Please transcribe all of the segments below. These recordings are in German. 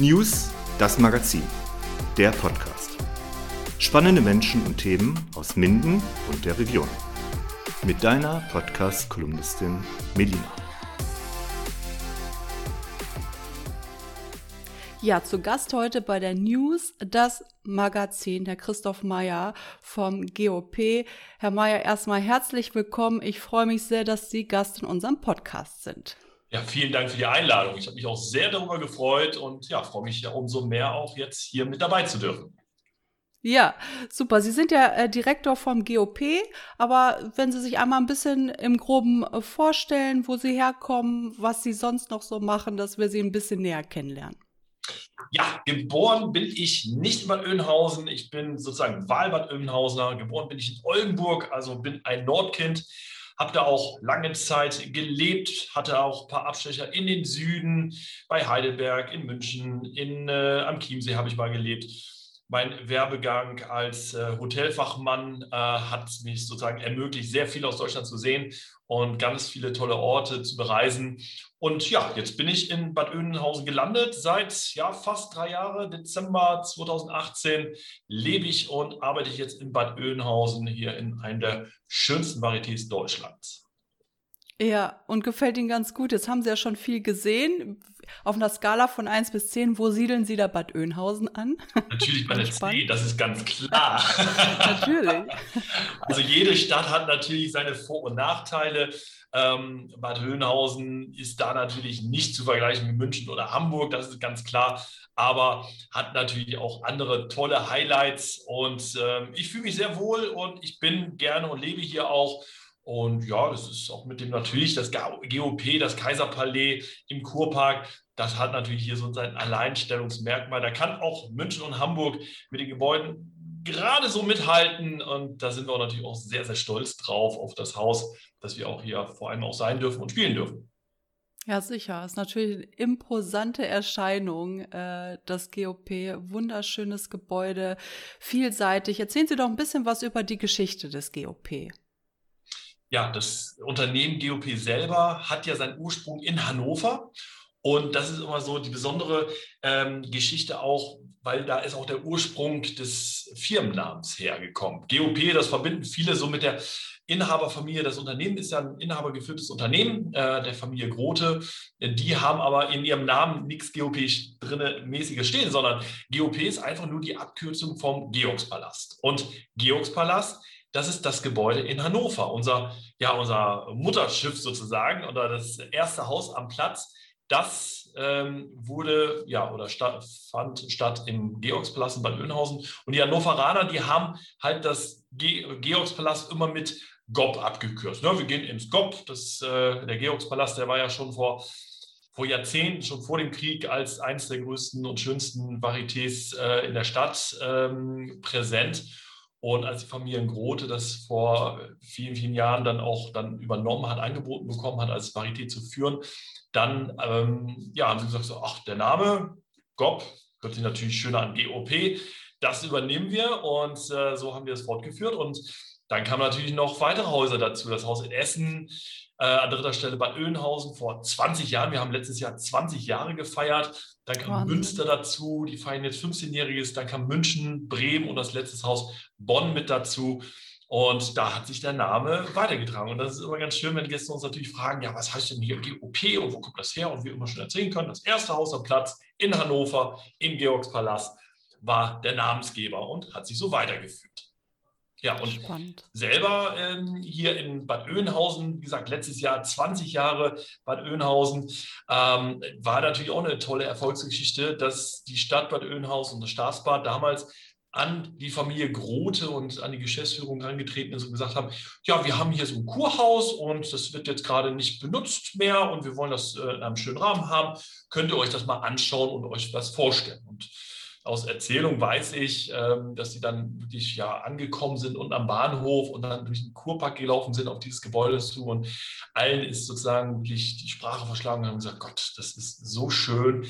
News, das Magazin, der Podcast. Spannende Menschen und Themen aus Minden und der Region. Mit deiner Podcast-Kolumnistin Melina. Ja, zu Gast heute bei der News das Magazin, Herr Christoph Meyer vom GOP. Herr Meyer, erstmal herzlich willkommen. Ich freue mich sehr, dass Sie Gast in unserem Podcast sind. Ja, vielen Dank für die Einladung. Ich habe mich auch sehr darüber gefreut und ja, freue mich ja umso mehr auch jetzt hier mit dabei zu dürfen. Ja, super. Sie sind ja äh, Direktor vom GOP, aber wenn Sie sich einmal ein bisschen im Groben äh, vorstellen, wo Sie herkommen, was Sie sonst noch so machen, dass wir Sie ein bisschen näher kennenlernen. Ja, geboren bin ich nicht in Bad Oeynhausen. Ich bin sozusagen Wahlbad Oeynhausener. Geboren bin ich in Oldenburg, also bin ein Nordkind habe da auch lange Zeit gelebt, hatte auch ein paar Abstecher in den Süden, bei Heidelberg, in München, in, äh, am Chiemsee habe ich mal gelebt. Mein Werbegang als äh, Hotelfachmann äh, hat mich sozusagen ermöglicht, sehr viel aus Deutschland zu sehen und ganz viele tolle Orte zu bereisen. Und ja, jetzt bin ich in Bad Oeynhausen gelandet. Seit ja, fast drei Jahren, Dezember 2018, lebe ich und arbeite ich jetzt in Bad Oeynhausen, hier in einem der schönsten Varietés Deutschlands. Ja, und gefällt Ihnen ganz gut. Jetzt haben Sie ja schon viel gesehen. Auf einer Skala von 1 bis 10, wo siedeln Sie da Bad Oeynhausen an? Natürlich bei der 10, das ist ganz klar. natürlich. Also jede Stadt hat natürlich seine Vor- und Nachteile. Ähm, Bad Oeynhausen ist da natürlich nicht zu vergleichen mit München oder Hamburg, das ist ganz klar, aber hat natürlich auch andere tolle Highlights und ähm, ich fühle mich sehr wohl und ich bin gerne und lebe hier auch und ja, das ist auch mit dem natürlich das GOP, das Kaiserpalais im Kurpark. Das hat natürlich hier so sein Alleinstellungsmerkmal. Da kann auch München und Hamburg mit den Gebäuden gerade so mithalten. Und da sind wir natürlich auch sehr, sehr stolz drauf auf das Haus, dass wir auch hier vor allem auch sein dürfen und spielen dürfen. Ja, sicher. Ist natürlich eine imposante Erscheinung, äh, das GOP. Wunderschönes Gebäude, vielseitig. Erzählen Sie doch ein bisschen was über die Geschichte des GOP ja, das Unternehmen GOP selber hat ja seinen Ursprung in Hannover. Und das ist immer so die besondere ähm, Geschichte auch, weil da ist auch der Ursprung des Firmennamens hergekommen. GOP, das verbinden viele so mit der Inhaberfamilie. Das Unternehmen ist ja ein inhabergeführtes Unternehmen äh, der Familie Grote. Die haben aber in ihrem Namen nichts GOP drin mäßiges stehen, sondern GOP ist einfach nur die Abkürzung vom Georgspalast. Und Georgspalast das ist das Gebäude in Hannover, unser, ja, unser Mutterschiff sozusagen oder das erste Haus am Platz. Das ähm, wurde ja oder statt, fand statt im Georgspalast in Bad Oeynhausen. Und die Hannoveraner, die haben halt das Ge Georgspalast immer mit GOP abgekürzt. Ne? Wir gehen ins GOP. Das, äh, der Georgspalast, der war ja schon vor vor Jahrzehnten, schon vor dem Krieg, als eines der größten und schönsten Varietés äh, in der Stadt ähm, präsent. Und als die Familie Grote das vor vielen, vielen Jahren dann auch dann übernommen hat, angeboten bekommen hat, als Varieté zu führen, dann ähm, ja, haben sie gesagt, so, ach, der Name GOP hört sich natürlich schöner an, GOP, das übernehmen wir und äh, so haben wir es fortgeführt. Und dann kamen natürlich noch weitere Häuser dazu, das Haus in Essen, äh, an dritter Stelle Bad Oeynhausen vor 20 Jahren. Wir haben letztes Jahr 20 Jahre gefeiert. Dann kam Wahnsinn. Münster dazu, die feiern jetzt 15-Jähriges. Dann kam München, Bremen und das letzte Haus Bonn mit dazu. Und da hat sich der Name weitergetragen. Und das ist immer ganz schön, wenn Gäste uns natürlich fragen, ja, was heißt denn hier GOP und wo kommt das her? Und wir immer schon erzählen können, das erste Haus am Platz in Hannover im Georgspalast war der Namensgeber und hat sich so weitergeführt. Ja, und Spannend. selber ähm, hier in Bad Oeynhausen, wie gesagt, letztes Jahr 20 Jahre Bad Oeynhausen, ähm, war natürlich auch eine tolle Erfolgsgeschichte, dass die Stadt Bad Oeynhausen und das Staatsbad damals an die Familie Grote und an die Geschäftsführung herangetreten ist und gesagt haben, ja, wir haben hier so ein Kurhaus und das wird jetzt gerade nicht benutzt mehr und wir wollen das äh, in einem schönen Rahmen haben. Könnt ihr euch das mal anschauen und euch was vorstellen? Und aus Erzählung weiß ich, ähm, dass sie dann wirklich ja angekommen sind und am Bahnhof und dann durch den Kurpark gelaufen sind auf dieses Gebäude zu und allen ist sozusagen wirklich die Sprache verschlagen und haben gesagt, Gott, das ist so schön,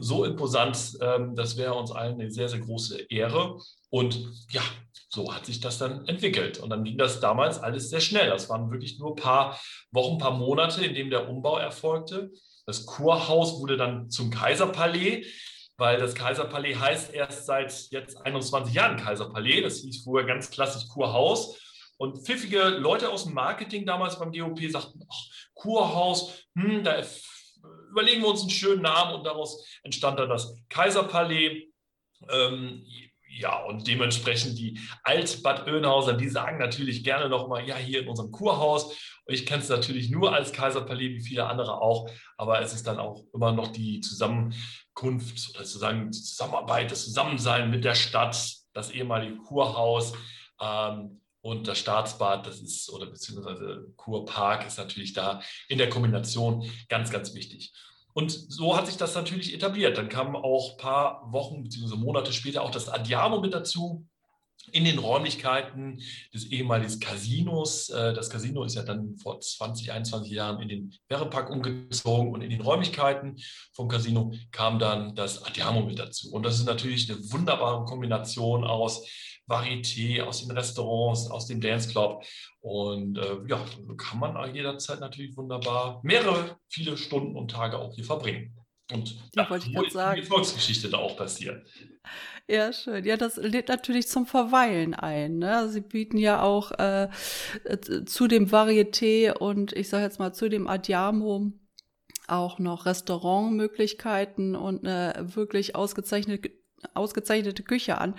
so imposant, ähm, das wäre uns allen eine sehr, sehr große Ehre. Und ja, so hat sich das dann entwickelt. Und dann ging das damals alles sehr schnell. Das waren wirklich nur ein paar Wochen, ein paar Monate, in dem der Umbau erfolgte. Das Kurhaus wurde dann zum Kaiserpalais. Weil das Kaiserpalais heißt erst seit jetzt 21 Jahren Kaiserpalais. Das hieß vorher ganz klassisch Kurhaus. Und pfiffige Leute aus dem Marketing damals beim GOP sagten, ach, Kurhaus, hm, da überlegen wir uns einen schönen Namen und daraus entstand dann das Kaiserpalais. Ähm, ja, und dementsprechend die Alt-Bad Oeynhauser, die sagen natürlich gerne nochmal, ja, hier in unserem Kurhaus. Ich kenne es natürlich nur als Kaiserpalais, wie viele andere auch. Aber es ist dann auch immer noch die Zusammenkunft oder sozusagen die Zusammenarbeit, das Zusammensein mit der Stadt, das ehemalige Kurhaus. Ähm, und das Staatsbad, das ist, oder beziehungsweise Kurpark ist natürlich da in der Kombination ganz, ganz wichtig. Und so hat sich das natürlich etabliert. Dann kamen auch ein paar Wochen bzw. Monate später auch das Adiamo mit dazu in den Räumlichkeiten des ehemaligen Casinos. Äh, das Casino ist ja dann vor 20, 21 Jahren in den Werrepark umgezogen und in den Räumlichkeiten vom Casino kam dann das Adiamo mit dazu. Und das ist natürlich eine wunderbare Kombination aus Varieté, aus den Restaurants, aus dem Dance Club. Und äh, ja, so kann man jederzeit natürlich wunderbar mehrere, viele Stunden und Tage auch hier verbringen. Und ja, wollte ich gerade sagen. die Volksgeschichte da auch passiert. Ja, schön. Ja, das lädt natürlich zum Verweilen ein. Ne? Sie bieten ja auch äh, zu dem Varieté und ich sage jetzt mal zu dem Adiamo auch noch Restaurantmöglichkeiten und eine wirklich ausgezeichnete ausgezeichnete Küche an.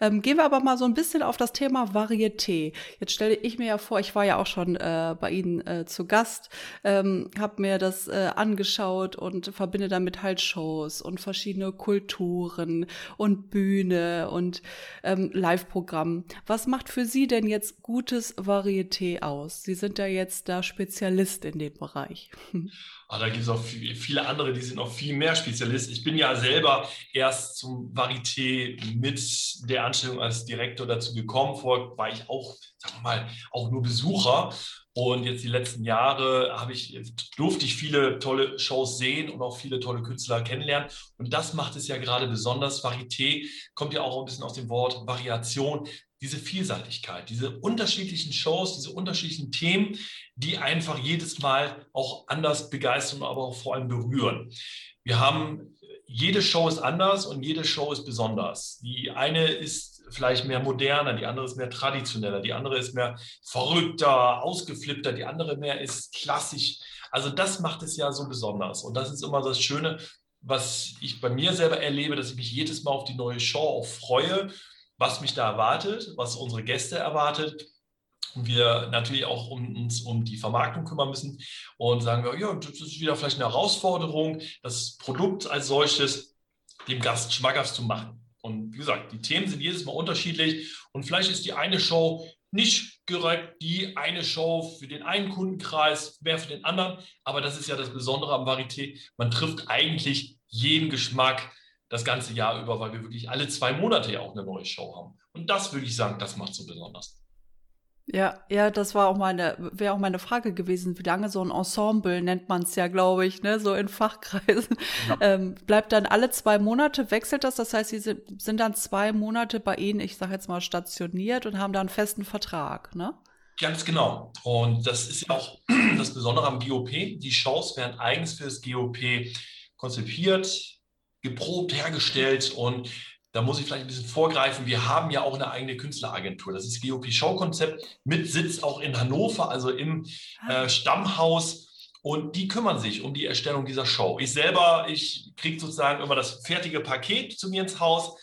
Ähm, gehen wir aber mal so ein bisschen auf das Thema Varieté. Jetzt stelle ich mir ja vor, ich war ja auch schon äh, bei Ihnen äh, zu Gast, ähm, habe mir das äh, angeschaut und verbinde damit halt Shows und verschiedene Kulturen und Bühne und ähm, Live-Programm. Was macht für Sie denn jetzt gutes Varieté aus? Sie sind ja jetzt da Spezialist in dem Bereich. Aber da gibt es auch viele andere, die sind noch viel mehr Spezialist. Ich bin ja selber erst zum Varieté mit der Anstellung als Direktor dazu gekommen. Vorher war ich auch, sagen wir mal, auch nur Besucher. Und jetzt die letzten Jahre habe ich, durfte ich viele tolle Shows sehen und auch viele tolle Künstler kennenlernen. Und das macht es ja gerade besonders. Varieté kommt ja auch ein bisschen aus dem Wort Variation diese Vielseitigkeit, diese unterschiedlichen Shows, diese unterschiedlichen Themen, die einfach jedes Mal auch anders begeistern, aber auch vor allem berühren. Wir haben, jede Show ist anders und jede Show ist besonders. Die eine ist vielleicht mehr moderner, die andere ist mehr traditioneller, die andere ist mehr verrückter, ausgeflippter, die andere mehr ist klassisch. Also das macht es ja so besonders. Und das ist immer das Schöne, was ich bei mir selber erlebe, dass ich mich jedes Mal auf die neue Show auch freue was mich da erwartet, was unsere Gäste erwartet. Wir natürlich auch um, uns um die Vermarktung kümmern müssen und sagen wir, ja, das ist wieder vielleicht eine Herausforderung, das Produkt als solches dem Gast schmackhaft zu machen. Und wie gesagt, die Themen sind jedes Mal unterschiedlich und vielleicht ist die eine Show nicht direkt die eine Show für den einen Kundenkreis, mehr für den anderen. Aber das ist ja das Besondere am Varieté. Man trifft eigentlich jeden Geschmack das ganze Jahr über, weil wir wirklich alle zwei Monate ja auch eine neue Show haben. Und das würde ich sagen, das macht so besonders. Ja, ja, das war auch meine, wäre auch meine Frage gewesen, wie lange so ein Ensemble nennt man es ja, glaube ich, ne, so in Fachkreisen. Ja. Ähm, bleibt dann alle zwei Monate, wechselt das? Das heißt, sie sind, sind dann zwei Monate bei Ihnen, ich sage jetzt mal, stationiert und haben dann einen festen Vertrag, ne? Ganz genau. Und das ist ja auch das Besondere am GOP. Die Shows werden eigens für das GOP konzipiert, geprobt, hergestellt und da muss ich vielleicht ein bisschen vorgreifen. Wir haben ja auch eine eigene Künstleragentur. Das ist GOP Show Konzept mit Sitz auch in Hannover, also im ah. äh, Stammhaus. Und die kümmern sich um die Erstellung dieser Show. Ich selber, ich kriege sozusagen immer das fertige Paket zu mir ins Haus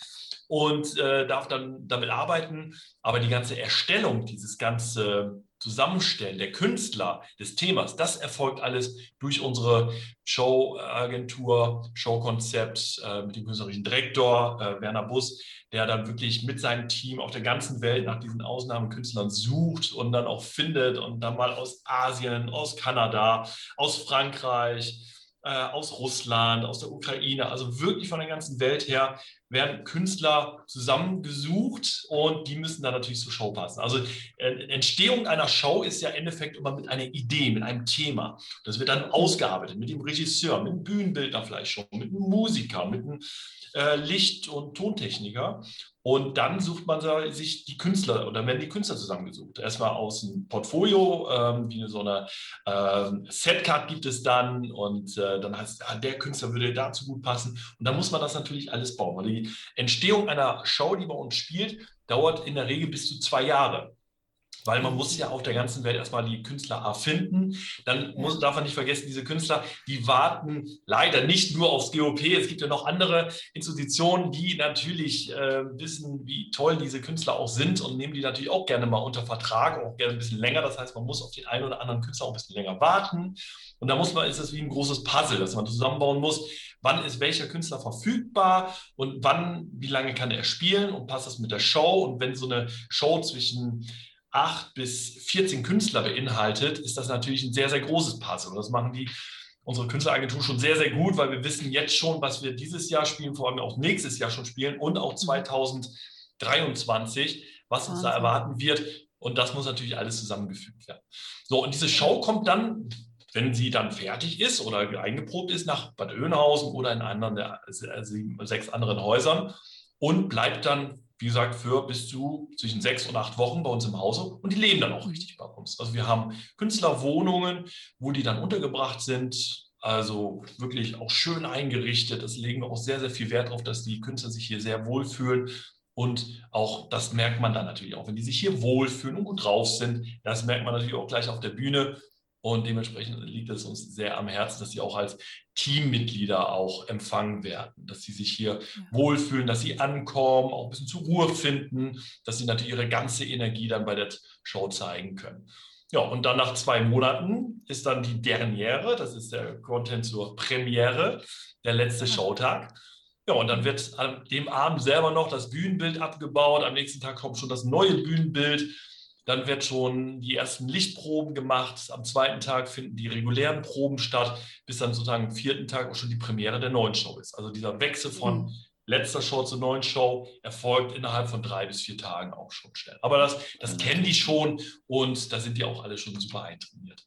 und äh, darf dann damit arbeiten. Aber die ganze Erstellung, dieses ganze Zusammenstellen der Künstler, des Themas, das erfolgt alles durch unsere Showagentur, Showkonzept äh, mit dem künstlerischen Direktor äh, Werner Bus, der dann wirklich mit seinem Team auf der ganzen Welt nach diesen Ausnahmekünstlern sucht und dann auch findet und dann mal aus Asien, aus Kanada, aus Frankreich, äh, aus Russland, aus der Ukraine, also wirklich von der ganzen Welt her werden Künstler zusammengesucht und die müssen dann natürlich zur Show passen. Also äh, Entstehung einer Show ist ja im Endeffekt immer mit einer Idee, mit einem Thema. Das wird dann ausgearbeitet mit dem Regisseur, mit dem Bühnenbildner vielleicht schon, mit einem Musiker, mit einem äh, Licht- und Tontechniker. Und dann sucht man sich die Künstler oder werden die Künstler zusammengesucht. Erstmal aus dem Portfolio, ähm, wie so eine ähm, Setcard gibt es dann und äh, dann heißt es, der Künstler würde dazu gut passen. Und dann muss man das natürlich alles bauen. Entstehung einer Show, die bei uns spielt, dauert in der Regel bis zu zwei Jahre. Weil man muss ja auf der ganzen Welt erstmal die Künstler erfinden. Dann muss, darf man nicht vergessen, diese Künstler, die warten leider nicht nur aufs GOP. Es gibt ja noch andere Institutionen, die natürlich äh, wissen, wie toll diese Künstler auch sind und nehmen die natürlich auch gerne mal unter Vertrag, auch gerne ein bisschen länger. Das heißt, man muss auf den einen oder anderen Künstler auch ein bisschen länger warten. Und da muss man, ist es wie ein großes Puzzle, das man zusammenbauen muss. Wann ist welcher Künstler verfügbar und wann, wie lange kann er spielen und passt das mit der Show? Und wenn so eine Show zwischen acht bis 14 Künstler beinhaltet, ist das natürlich ein sehr, sehr großes Puzzle. Und das machen die unsere Künstleragentur schon sehr, sehr gut, weil wir wissen jetzt schon, was wir dieses Jahr spielen, vor allem auch nächstes Jahr schon spielen und auch 2023, was uns da erwarten wird. Und das muss natürlich alles zusammengefügt werden. So, und diese Show kommt dann, wenn sie dann fertig ist oder eingeprobt ist, nach Bad Oeynhausen oder in anderen der sechs anderen Häusern und bleibt dann wie gesagt, für bis zu zwischen sechs und acht Wochen bei uns im Hause und die leben dann auch richtig bei uns. Also wir haben Künstlerwohnungen, wo die dann untergebracht sind, also wirklich auch schön eingerichtet. Das legen wir auch sehr, sehr viel Wert darauf, dass die Künstler sich hier sehr wohlfühlen. Und auch das merkt man dann natürlich auch, wenn die sich hier wohlfühlen und gut drauf sind. Das merkt man natürlich auch gleich auf der Bühne. Und dementsprechend liegt es uns sehr am Herzen, dass sie auch als Teammitglieder auch empfangen werden, dass sie sich hier ja. wohlfühlen, dass sie ankommen, auch ein bisschen zur Ruhe finden, dass sie natürlich ihre ganze Energie dann bei der Show zeigen können. Ja, und dann nach zwei Monaten ist dann die Derniere, das ist der Content zur Premiere, der letzte ja. Showtag. Ja, und dann wird an dem Abend selber noch das Bühnenbild abgebaut. Am nächsten Tag kommt schon das neue Bühnenbild. Dann wird schon die ersten Lichtproben gemacht. Am zweiten Tag finden die regulären Proben statt, bis dann sozusagen am vierten Tag auch schon die Premiere der neuen Show ist. Also dieser Wechsel von mhm. letzter Show zur neuen Show erfolgt innerhalb von drei bis vier Tagen auch schon schnell. Aber das, das kennen die schon und da sind die auch alle schon super eintrainiert.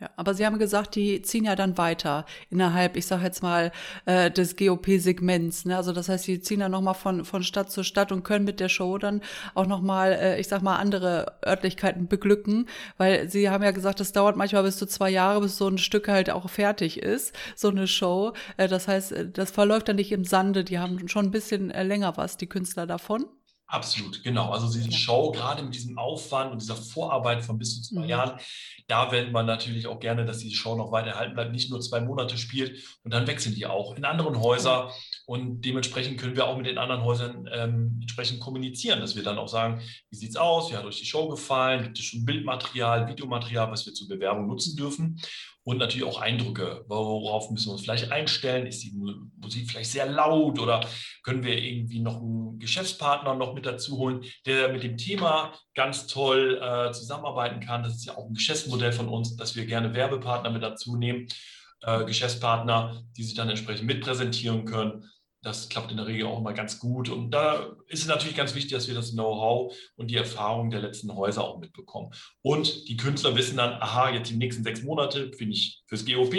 Ja, aber Sie haben gesagt, die ziehen ja dann weiter innerhalb, ich sage jetzt mal, äh, des GOP-Segments. Ne? Also das heißt, sie ziehen dann nochmal von, von Stadt zu Stadt und können mit der Show dann auch nochmal, äh, ich sag mal, andere Örtlichkeiten beglücken. Weil Sie haben ja gesagt, es dauert manchmal bis zu zwei Jahre, bis so ein Stück halt auch fertig ist, so eine Show. Äh, das heißt, äh, das verläuft dann nicht im Sande. Die haben schon ein bisschen äh, länger was, die Künstler davon. Absolut, genau. Also diese ja. Show, gerade mit diesem Aufwand und dieser Vorarbeit von bis zu zwei mhm. Jahren, da will man natürlich auch gerne, dass die Show noch weiter erhalten bleibt, nicht nur zwei Monate spielt und dann wechseln die auch in anderen Häuser und dementsprechend können wir auch mit den anderen Häusern ähm, entsprechend kommunizieren, dass wir dann auch sagen, wie sieht es aus, wie hat euch die Show gefallen, gibt es schon Bildmaterial, Videomaterial, was wir zur Bewerbung nutzen dürfen und natürlich auch Eindrücke. Worauf müssen wir uns vielleicht einstellen? Ist die Musik vielleicht sehr laut oder können wir irgendwie noch einen Geschäftspartner noch mit dazu holen, der mit dem Thema ganz toll äh, zusammenarbeiten kann? Das ist ja auch ein Geschäftsmodell von uns, dass wir gerne Werbepartner mit dazu nehmen, äh, Geschäftspartner, die sich dann entsprechend mitpräsentieren können. Das klappt in der Regel auch immer ganz gut. Und da ist es natürlich ganz wichtig, dass wir das Know-how und die Erfahrung der letzten Häuser auch mitbekommen. Und die Künstler wissen dann, aha, jetzt die nächsten sechs Monate bin ich fürs GOP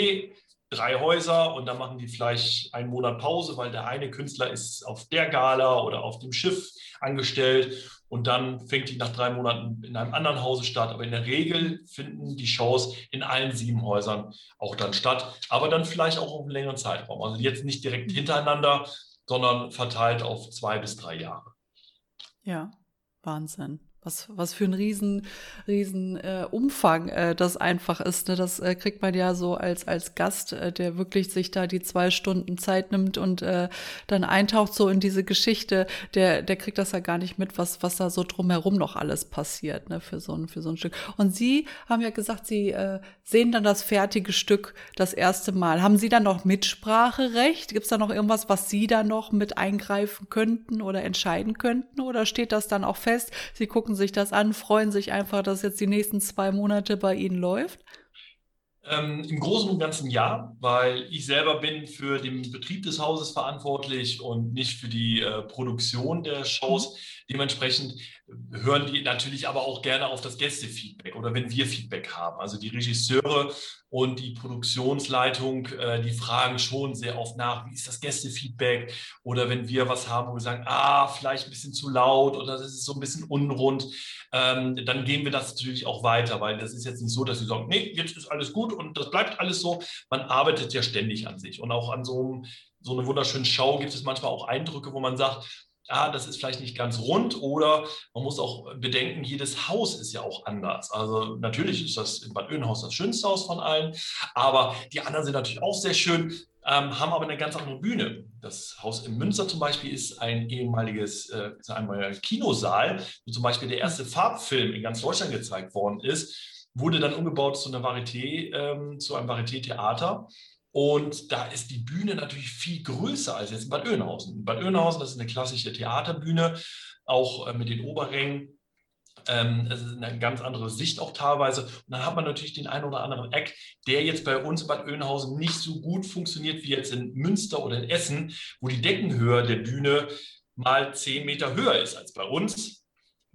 drei Häuser und dann machen die vielleicht einen Monat Pause, weil der eine Künstler ist auf der Gala oder auf dem Schiff angestellt und dann fängt die nach drei Monaten in einem anderen Hause statt. Aber in der Regel finden die Shows in allen sieben Häusern auch dann statt, aber dann vielleicht auch auf einen längeren Zeitraum. Also jetzt nicht direkt hintereinander, sondern verteilt auf zwei bis drei Jahre. Ja, Wahnsinn. Was, was für ein riesen, riesen äh, Umfang äh, das einfach ist. Ne? Das äh, kriegt man ja so als, als Gast, äh, der wirklich sich da die zwei Stunden Zeit nimmt und äh, dann eintaucht so in diese Geschichte, der, der kriegt das ja gar nicht mit, was, was da so drumherum noch alles passiert, ne, für so ein, für so ein Stück. Und Sie haben ja gesagt, Sie äh, sehen dann das fertige Stück das erste Mal. Haben Sie dann noch Mitspracherecht? Gibt es da noch irgendwas, was Sie da noch mit eingreifen könnten oder entscheiden könnten? Oder steht das dann auch fest? Sie gucken sich das an, freuen sich einfach, dass jetzt die nächsten zwei Monate bei Ihnen läuft? Ähm, Im Großen und Ganzen ja, weil ich selber bin für den Betrieb des Hauses verantwortlich und nicht für die äh, Produktion der Shows. Dementsprechend hören die natürlich aber auch gerne auf das Gästefeedback oder wenn wir Feedback haben. Also die Regisseure und die Produktionsleitung, äh, die fragen schon sehr oft nach, wie ist das Gästefeedback? Oder wenn wir was haben, wo wir sagen, ah, vielleicht ein bisschen zu laut oder das ist so ein bisschen unrund, ähm, dann gehen wir das natürlich auch weiter, weil das ist jetzt nicht so, dass sie sagen, nee, jetzt ist alles gut und das bleibt alles so. Man arbeitet ja ständig an sich und auch an so, so einer wunderschönen Show gibt es manchmal auch Eindrücke, wo man sagt, ah, das ist vielleicht nicht ganz rund oder man muss auch bedenken, jedes Haus ist ja auch anders. Also natürlich ist das in Bad Oeynhaus das schönste Haus von allen, aber die anderen sind natürlich auch sehr schön, ähm, haben aber eine ganz andere Bühne. Das Haus in Münster zum Beispiel ist ein ehemaliges äh, einmal Kinosaal, wo zum Beispiel der erste Farbfilm in ganz Deutschland gezeigt worden ist, wurde dann umgebaut zu einer Varieté, ähm, zu einem Varieté-Theater. Und da ist die Bühne natürlich viel größer als jetzt in Bad Oeynhausen. In Bad Oeynhausen, das ist eine klassische Theaterbühne, auch äh, mit den Oberrängen. Ähm, es ist eine ganz andere Sicht auch teilweise. Und dann hat man natürlich den einen oder anderen Eck, der jetzt bei uns in Bad Oeynhausen nicht so gut funktioniert wie jetzt in Münster oder in Essen, wo die Deckenhöhe der Bühne mal zehn Meter höher ist als bei uns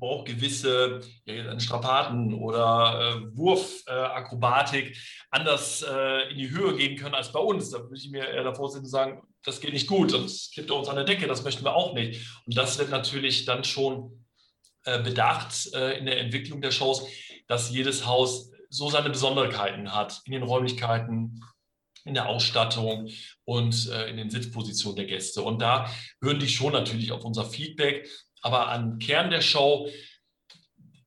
wo auch gewisse ja, Strapaten oder äh, Wurfakrobatik äh, anders äh, in die Höhe gehen können als bei uns. Da würde ich mir eher davor sitzen und sagen, das geht nicht gut, das kippt uns an der Decke, das möchten wir auch nicht. Und das wird natürlich dann schon äh, bedacht äh, in der Entwicklung der Shows, dass jedes Haus so seine Besonderheiten hat in den Räumlichkeiten, in der Ausstattung und äh, in den Sitzpositionen der Gäste. Und da hören die schon natürlich auf unser Feedback aber an Kern der Show,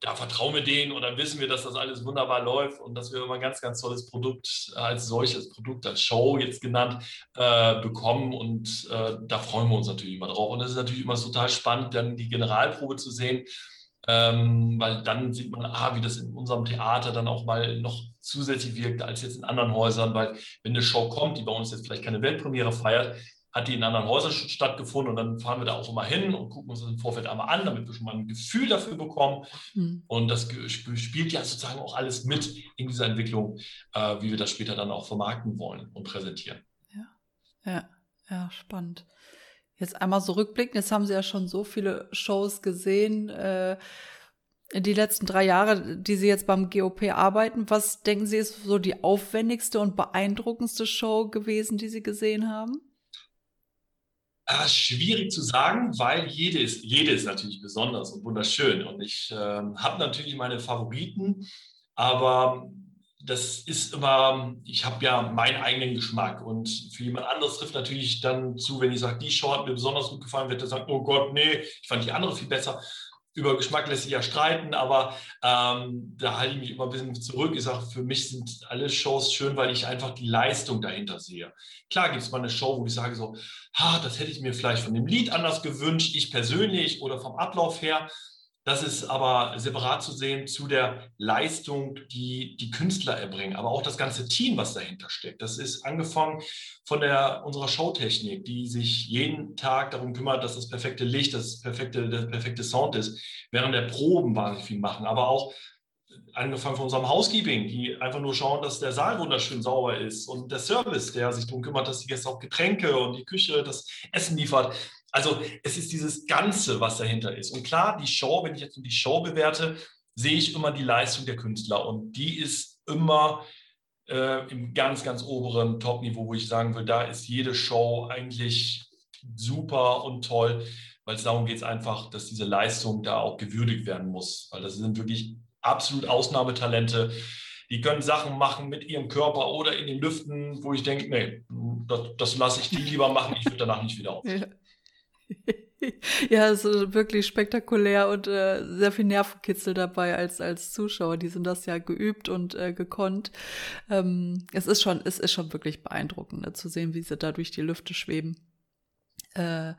da vertrauen wir denen und dann wissen wir, dass das alles wunderbar läuft und dass wir immer ein ganz, ganz tolles Produkt als solches Produkt, als Show jetzt genannt, äh, bekommen. Und äh, da freuen wir uns natürlich immer drauf. Und es ist natürlich immer total spannend, dann die Generalprobe zu sehen, ähm, weil dann sieht man, ah, wie das in unserem Theater dann auch mal noch zusätzlich wirkt als jetzt in anderen Häusern, weil wenn eine Show kommt, die bei uns jetzt vielleicht keine Weltpremiere feiert, hat die in anderen Häusern stattgefunden und dann fahren wir da auch immer hin und gucken uns das im Vorfeld einmal an, damit wir schon mal ein Gefühl dafür bekommen. Mhm. Und das spielt ja sozusagen auch alles mit in dieser Entwicklung, äh, wie wir das später dann auch vermarkten wollen und präsentieren. Ja, ja, ja, spannend. Jetzt einmal so rückblicken, jetzt haben Sie ja schon so viele Shows gesehen. Äh, die letzten drei Jahre, die Sie jetzt beim GOP arbeiten, was denken Sie ist so die aufwendigste und beeindruckendste Show gewesen, die Sie gesehen haben? Ah, schwierig zu sagen, weil jede ist, jede ist natürlich besonders und wunderschön. Und ich äh, habe natürlich meine Favoriten, aber das ist immer, ich habe ja meinen eigenen Geschmack und für jemand anderes trifft natürlich dann zu, wenn ich sage, die Show hat mir besonders gut gefallen, wird er sagen, oh Gott, nee, ich fand die andere viel besser über Geschmack lässt sich ja streiten, aber ähm, da halte ich mich immer ein bisschen zurück. Ich sage, für mich sind alle Shows schön, weil ich einfach die Leistung dahinter sehe. Klar gibt es mal eine Show, wo ich sage so, ha, das hätte ich mir vielleicht von dem Lied anders gewünscht, ich persönlich oder vom Ablauf her. Das ist aber separat zu sehen zu der Leistung, die die Künstler erbringen, aber auch das ganze Team, was dahinter steckt. Das ist angefangen von der, unserer Showtechnik, die sich jeden Tag darum kümmert, dass das perfekte Licht, das perfekte, der perfekte Sound ist, während der Proben wahnsinnig viel machen, aber auch angefangen von unserem Housekeeping, die einfach nur schauen, dass der Saal wunderschön sauber ist und der Service, der sich darum kümmert, dass die Gäste auch Getränke und die Küche das Essen liefert. Also es ist dieses Ganze, was dahinter ist. Und klar, die Show, wenn ich jetzt die Show bewerte, sehe ich immer die Leistung der Künstler und die ist immer äh, im ganz, ganz oberen Top-Niveau, wo ich sagen will, da ist jede Show eigentlich super und toll, weil es darum geht einfach, dass diese Leistung da auch gewürdigt werden muss, weil das sind wirklich absolut Ausnahmetalente. Die können Sachen machen mit ihrem Körper oder in den Lüften, wo ich denke, nee, das, das lasse ich die lieber machen, ich würde danach nicht wieder auf. ja, es ist wirklich spektakulär und äh, sehr viel Nervenkitzel dabei als, als Zuschauer. Die sind das ja geübt und äh, gekonnt. Ähm, es ist schon, es ist schon wirklich beeindruckend ne, zu sehen, wie sie da durch die Lüfte schweben. Äh,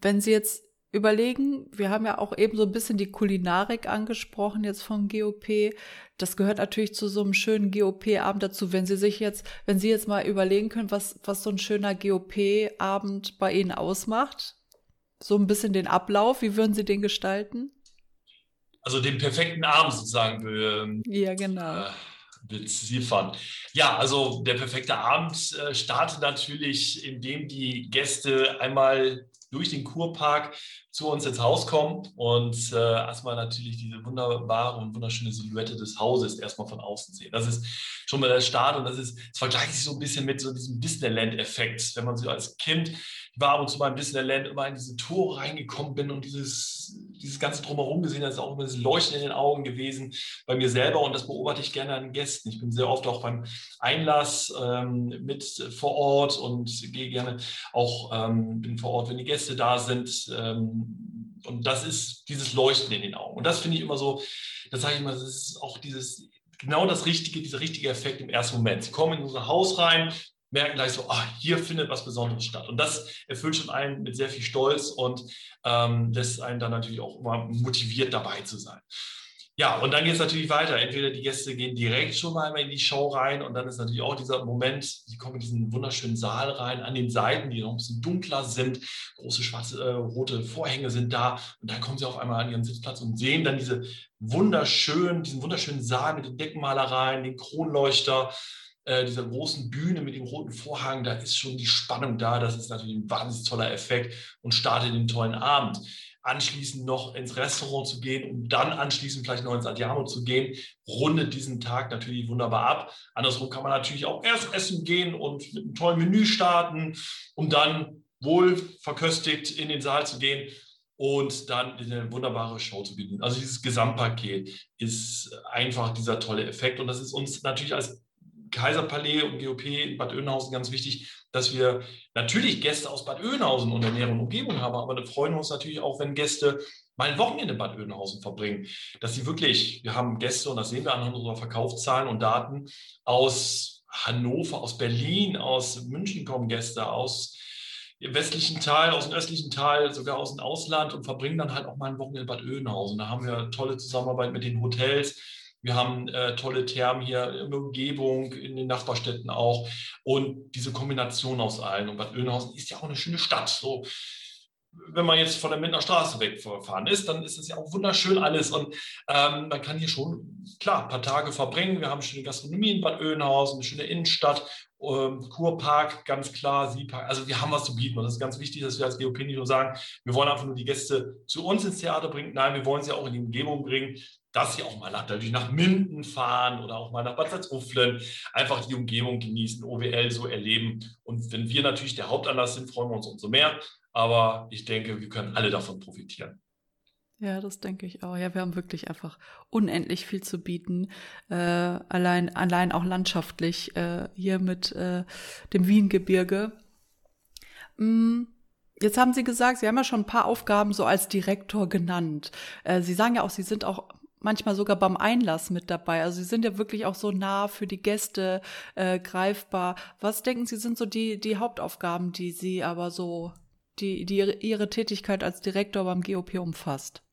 wenn Sie jetzt überlegen, wir haben ja auch eben so ein bisschen die Kulinarik angesprochen jetzt vom GOP. Das gehört natürlich zu so einem schönen GOP-Abend dazu. Wenn Sie sich jetzt, wenn Sie jetzt mal überlegen können, was, was so ein schöner GOP-Abend bei Ihnen ausmacht, so ein bisschen den Ablauf, wie würden Sie den gestalten? Also den perfekten Abend sozusagen. ja, genau. Äh, beziffern. Ja, also der perfekte Abend äh, startet natürlich, indem die Gäste einmal durch den Kurpark zu uns ins Haus kommen und äh, erstmal natürlich diese wunderbare und wunderschöne Silhouette des Hauses erstmal von außen sehen. Das ist schon mal der Start und das ist, das vergleicht sich so ein bisschen mit so diesem Disneyland-Effekt, wenn man so als Kind war ab und zu mal ein bisschen Land immer in diese Tore reingekommen bin und dieses, dieses ganze Drumherum gesehen, das ist auch immer das Leuchten in den Augen gewesen bei mir selber und das beobachte ich gerne an Gästen. Ich bin sehr oft auch beim Einlass ähm, mit vor Ort und gehe gerne auch ähm, bin vor Ort, wenn die Gäste da sind. Ähm, und das ist dieses Leuchten in den Augen. Und das finde ich immer so, das sage ich immer, das ist auch dieses genau das Richtige, dieser richtige Effekt im ersten Moment. Sie kommen in unser Haus rein, merken gleich so, ah, hier findet was Besonderes statt. Und das erfüllt schon einen mit sehr viel Stolz und ähm, lässt einen dann natürlich auch immer motiviert dabei zu sein. Ja, und dann geht es natürlich weiter. Entweder die Gäste gehen direkt schon mal in die Show rein und dann ist natürlich auch dieser Moment, sie kommen in diesen wunderschönen Saal rein, an den Seiten, die noch ein bisschen dunkler sind, große schwarze, äh, rote Vorhänge sind da und dann kommen sie auf einmal an ihren Sitzplatz und sehen dann diese wunderschönen, diesen wunderschönen Saal mit den Deckenmalereien, den Kronleuchter, äh, dieser großen Bühne mit dem roten Vorhang, da ist schon die Spannung da. Das ist natürlich ein wahnsinnig toller Effekt und startet den tollen Abend. Anschließend noch ins Restaurant zu gehen und dann anschließend vielleicht noch ins Adiamo zu gehen, rundet diesen Tag natürlich wunderbar ab. Andersrum kann man natürlich auch erst essen gehen und mit einem tollen Menü starten, um dann wohl verköstigt in den Saal zu gehen und dann eine wunderbare Show zu bieten. Also dieses Gesamtpaket ist einfach dieser tolle Effekt und das ist uns natürlich als Kaiserpalais und GOP in Bad Oeynhausen ganz wichtig, dass wir natürlich Gäste aus Bad Oeynhausen und der näheren Umgebung haben, aber wir freuen uns natürlich auch, wenn Gäste mal ein Wochenende in Bad Oeynhausen verbringen, dass sie wirklich, wir haben Gäste und das sehen wir an unserer Verkaufszahlen und Daten aus Hannover, aus Berlin, aus München kommen Gäste, aus im westlichen Teil, aus dem östlichen Teil, sogar aus dem Ausland und verbringen dann halt auch mal ein Wochenende in Bad Oeynhausen. Da haben wir tolle Zusammenarbeit mit den Hotels wir haben äh, tolle Thermen hier in der Umgebung, in den Nachbarstädten auch. Und diese Kombination aus allen. Und Bad Oeynhausen ist ja auch eine schöne Stadt. So, wenn man jetzt von der Mindener Straße wegfahren ist, dann ist es ja auch wunderschön alles. Und ähm, man kann hier schon, klar, ein paar Tage verbringen. Wir haben schöne Gastronomie in Bad Oeynhausen, eine schöne Innenstadt. Ähm, Kurpark, ganz klar, Siepark. Also wir haben was zu bieten und das ist ganz wichtig, dass wir als GOP nicht nur sagen, wir wollen einfach nur die Gäste zu uns ins Theater bringen. Nein, wir wollen sie auch in die Umgebung bringen, dass sie auch mal natürlich nach Minden fahren oder auch mal nach Bad Salzuflen, einfach die Umgebung genießen, OWL so erleben. Und wenn wir natürlich der Hauptanlass sind, freuen wir uns umso mehr. Aber ich denke, wir können alle davon profitieren. Ja, das denke ich auch. Ja, wir haben wirklich einfach unendlich viel zu bieten. Äh, allein, allein auch landschaftlich äh, hier mit äh, dem Wiengebirge. Mm, jetzt haben Sie gesagt, Sie haben ja schon ein paar Aufgaben so als Direktor genannt. Äh, Sie sagen ja auch, Sie sind auch manchmal sogar beim Einlass mit dabei. Also sie sind ja wirklich auch so nah für die Gäste äh, greifbar. Was denken Sie sind so die, die Hauptaufgaben, die Sie aber so, die, die ihre, ihre Tätigkeit als Direktor beim GOP umfasst?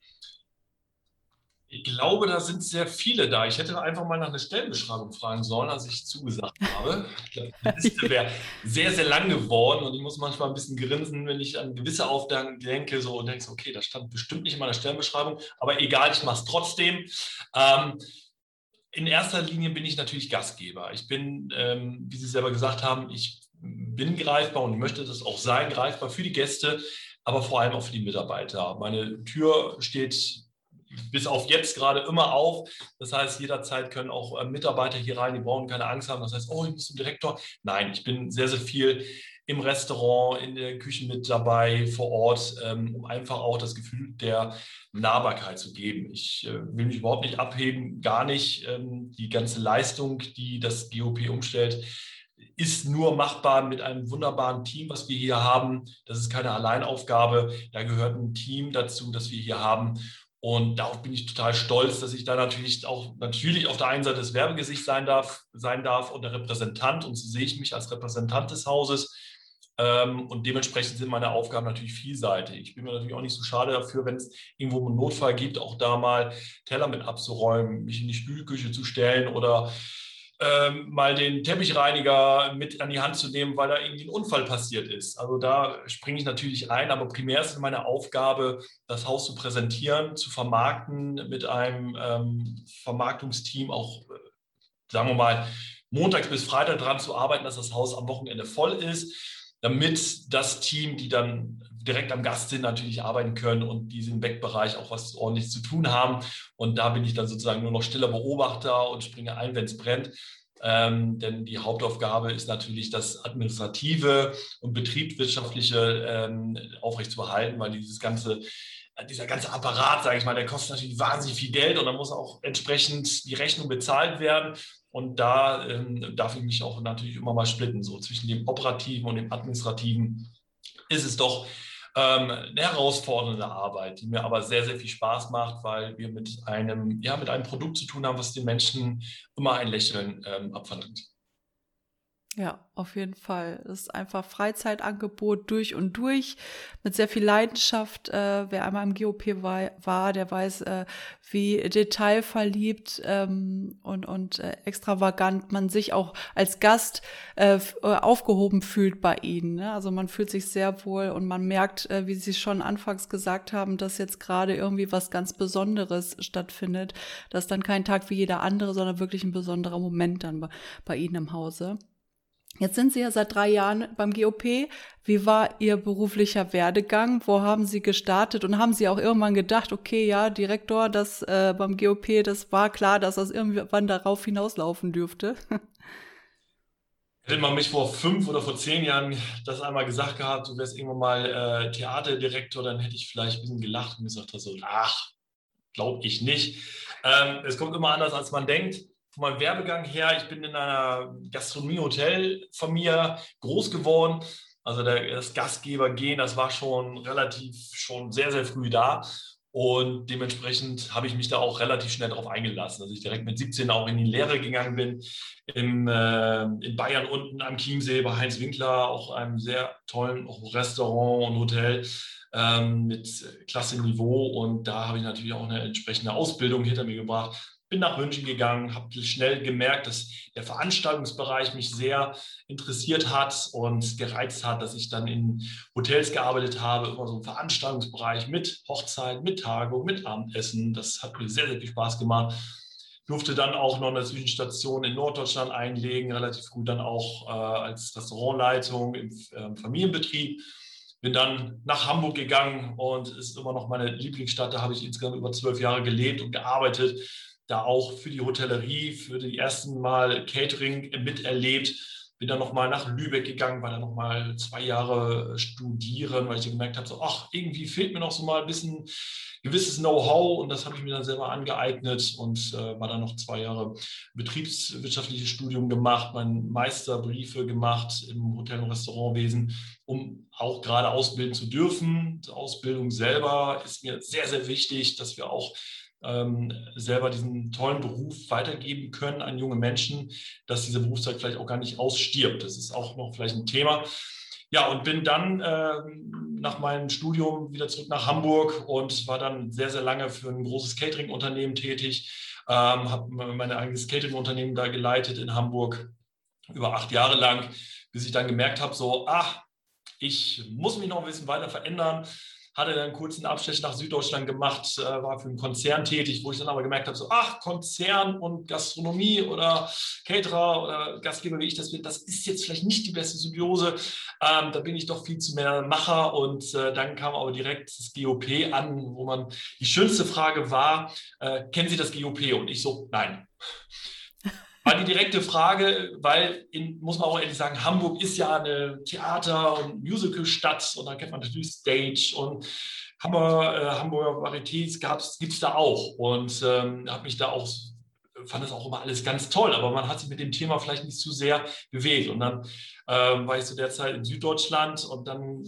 Ich glaube, da sind sehr viele da. Ich hätte einfach mal nach einer Stellenbeschreibung fragen sollen, als ich zugesagt habe. die Liste wäre sehr, sehr lang geworden und ich muss manchmal ein bisschen grinsen, wenn ich an gewisse Aufgaben denke so, und denke, okay, das stand bestimmt nicht in meiner Stellenbeschreibung, aber egal, ich mache es trotzdem. Ähm, in erster Linie bin ich natürlich Gastgeber. Ich bin, ähm, wie Sie selber gesagt haben, ich bin greifbar und möchte das auch sein, greifbar für die Gäste, aber vor allem auch für die Mitarbeiter. Meine Tür steht bis auf jetzt gerade immer auf. Das heißt, jederzeit können auch äh, Mitarbeiter hier rein, die brauchen keine Angst haben. Das heißt, oh, ich muss zum Direktor. Nein, ich bin sehr, sehr viel im Restaurant, in der Küche mit dabei, vor Ort, ähm, um einfach auch das Gefühl der Nahbarkeit zu geben. Ich äh, will mich überhaupt nicht abheben, gar nicht. Ähm, die ganze Leistung, die das GOP umstellt, ist nur machbar mit einem wunderbaren Team, was wir hier haben. Das ist keine Alleinaufgabe. Da gehört ein Team dazu, das wir hier haben. Und darauf bin ich total stolz, dass ich da natürlich auch natürlich auf der einen Seite das Werbegesicht sein darf, sein darf und der Repräsentant. Und so sehe ich mich als Repräsentant des Hauses. Ähm, und dementsprechend sind meine Aufgaben natürlich vielseitig. Ich bin mir natürlich auch nicht so schade dafür, wenn es irgendwo einen Notfall gibt, auch da mal Teller mit abzuräumen, mich in die Spülküche zu stellen oder ähm, mal den Teppichreiniger mit an die Hand zu nehmen, weil da irgendwie ein Unfall passiert ist. Also da springe ich natürlich ein, aber primär ist meine Aufgabe, das Haus zu präsentieren, zu vermarkten, mit einem ähm, Vermarktungsteam auch äh, sagen wir mal, montags bis Freitag dran zu arbeiten, dass das Haus am Wochenende voll ist, damit das Team, die dann direkt am Gast sind, natürlich arbeiten können und diesen Backbereich auch was ordentlich zu tun haben. Und da bin ich dann sozusagen nur noch stiller Beobachter und springe ein, wenn es brennt. Ähm, denn die Hauptaufgabe ist natürlich das Administrative und Betriebswirtschaftliche ähm, aufrechtzuerhalten, weil dieses ganze dieser ganze Apparat, sage ich mal, der kostet natürlich wahnsinnig viel Geld und dann muss auch entsprechend die Rechnung bezahlt werden. Und da ähm, darf ich mich auch natürlich immer mal splitten. So zwischen dem Operativen und dem Administrativen ist es doch ähm, eine herausfordernde Arbeit, die mir aber sehr, sehr viel Spaß macht, weil wir mit einem, ja, mit einem Produkt zu tun haben, was den Menschen immer ein Lächeln ähm, abverlangt. Ja, auf jeden Fall. Es ist einfach Freizeitangebot durch und durch mit sehr viel Leidenschaft. Äh, wer einmal im GOP war, war der weiß, äh, wie detailverliebt ähm, und, und äh, extravagant man sich auch als Gast äh, äh, aufgehoben fühlt bei ihnen. Ne? Also man fühlt sich sehr wohl und man merkt, äh, wie Sie schon anfangs gesagt haben, dass jetzt gerade irgendwie was ganz Besonderes stattfindet. Das ist dann kein Tag wie jeder andere, sondern wirklich ein besonderer Moment dann bei, bei Ihnen im Hause. Jetzt sind Sie ja seit drei Jahren beim GOP. Wie war Ihr beruflicher Werdegang? Wo haben Sie gestartet? Und haben Sie auch irgendwann gedacht, okay, ja, Direktor, das äh, beim GOP, das war klar, dass das irgendwann darauf hinauslaufen dürfte? Hätte man mich vor fünf oder vor zehn Jahren das einmal gesagt gehabt, du wärst irgendwann mal äh, Theaterdirektor, dann hätte ich vielleicht ein bisschen gelacht und gesagt, so, ach, glaube ich nicht. Ähm, es kommt immer anders, als man denkt von meinem Werbegang her, ich bin in einer Gastronomie-Hotel-Familie groß geworden. Also der, das Gastgeber-Gehen, das war schon relativ, schon sehr, sehr früh da. Und dementsprechend habe ich mich da auch relativ schnell darauf eingelassen, dass ich direkt mit 17 auch in die Lehre gegangen bin. Im, äh, in Bayern unten am Chiemsee bei Heinz Winkler, auch einem sehr tollen Restaurant und Hotel ähm, mit klasse Niveau. Und da habe ich natürlich auch eine entsprechende Ausbildung hinter mir gebracht bin nach München gegangen, habe schnell gemerkt, dass der Veranstaltungsbereich mich sehr interessiert hat und gereizt hat, dass ich dann in Hotels gearbeitet habe, immer so im Veranstaltungsbereich mit Hochzeit, mit Tagung, mit Abendessen. Das hat mir sehr, sehr viel Spaß gemacht. Durfte dann auch noch eine Zwischenstation in Norddeutschland einlegen, relativ gut dann auch äh, als Restaurantleitung im äh, Familienbetrieb bin dann nach Hamburg gegangen und ist immer noch meine Lieblingsstadt. Da habe ich insgesamt über zwölf Jahre gelebt und gearbeitet da auch für die Hotellerie, für die ersten Mal Catering miterlebt. Bin dann nochmal nach Lübeck gegangen, war dann nochmal zwei Jahre studieren, weil ich gemerkt habe, so, ach, irgendwie fehlt mir noch so mal ein bisschen gewisses Know-how und das habe ich mir dann selber angeeignet und äh, war dann noch zwei Jahre betriebswirtschaftliches Studium gemacht, mein Meisterbriefe gemacht im Hotel- und Restaurantwesen, um auch gerade ausbilden zu dürfen. Die Ausbildung selber ist mir sehr, sehr wichtig, dass wir auch ähm, selber diesen tollen Beruf weitergeben können an junge Menschen, dass diese Berufszeit vielleicht auch gar nicht ausstirbt. Das ist auch noch vielleicht ein Thema. Ja, und bin dann äh, nach meinem Studium wieder zurück nach Hamburg und war dann sehr, sehr lange für ein großes Catering-Unternehmen tätig. Ähm, habe mein eigenes Catering-Unternehmen da geleitet in Hamburg über acht Jahre lang, bis ich dann gemerkt habe, so, ach, ich muss mich noch ein bisschen weiter verändern hatte dann einen kurzen Abstech nach Süddeutschland gemacht, äh, war für einen Konzern tätig, wo ich dann aber gemerkt habe, so, ach, Konzern und Gastronomie oder Caterer oder Gastgeber, wie ich das bin, das ist jetzt vielleicht nicht die beste Symbiose. Ähm, da bin ich doch viel zu mehr Macher und äh, dann kam aber direkt das GOP an, wo man, die schönste Frage war, äh, kennen Sie das GOP? Und ich so, nein. War die direkte Frage, weil, in, muss man auch ehrlich sagen, Hamburg ist ja eine Theater- und Musical-Stadt und da kennt man natürlich Stage und Hammer, äh, Hamburger Varietés gibt es da auch und ähm, habe mich da auch fand das auch immer alles ganz toll, aber man hat sich mit dem Thema vielleicht nicht zu sehr bewegt. Und dann ähm, war ich zu der Zeit in Süddeutschland und dann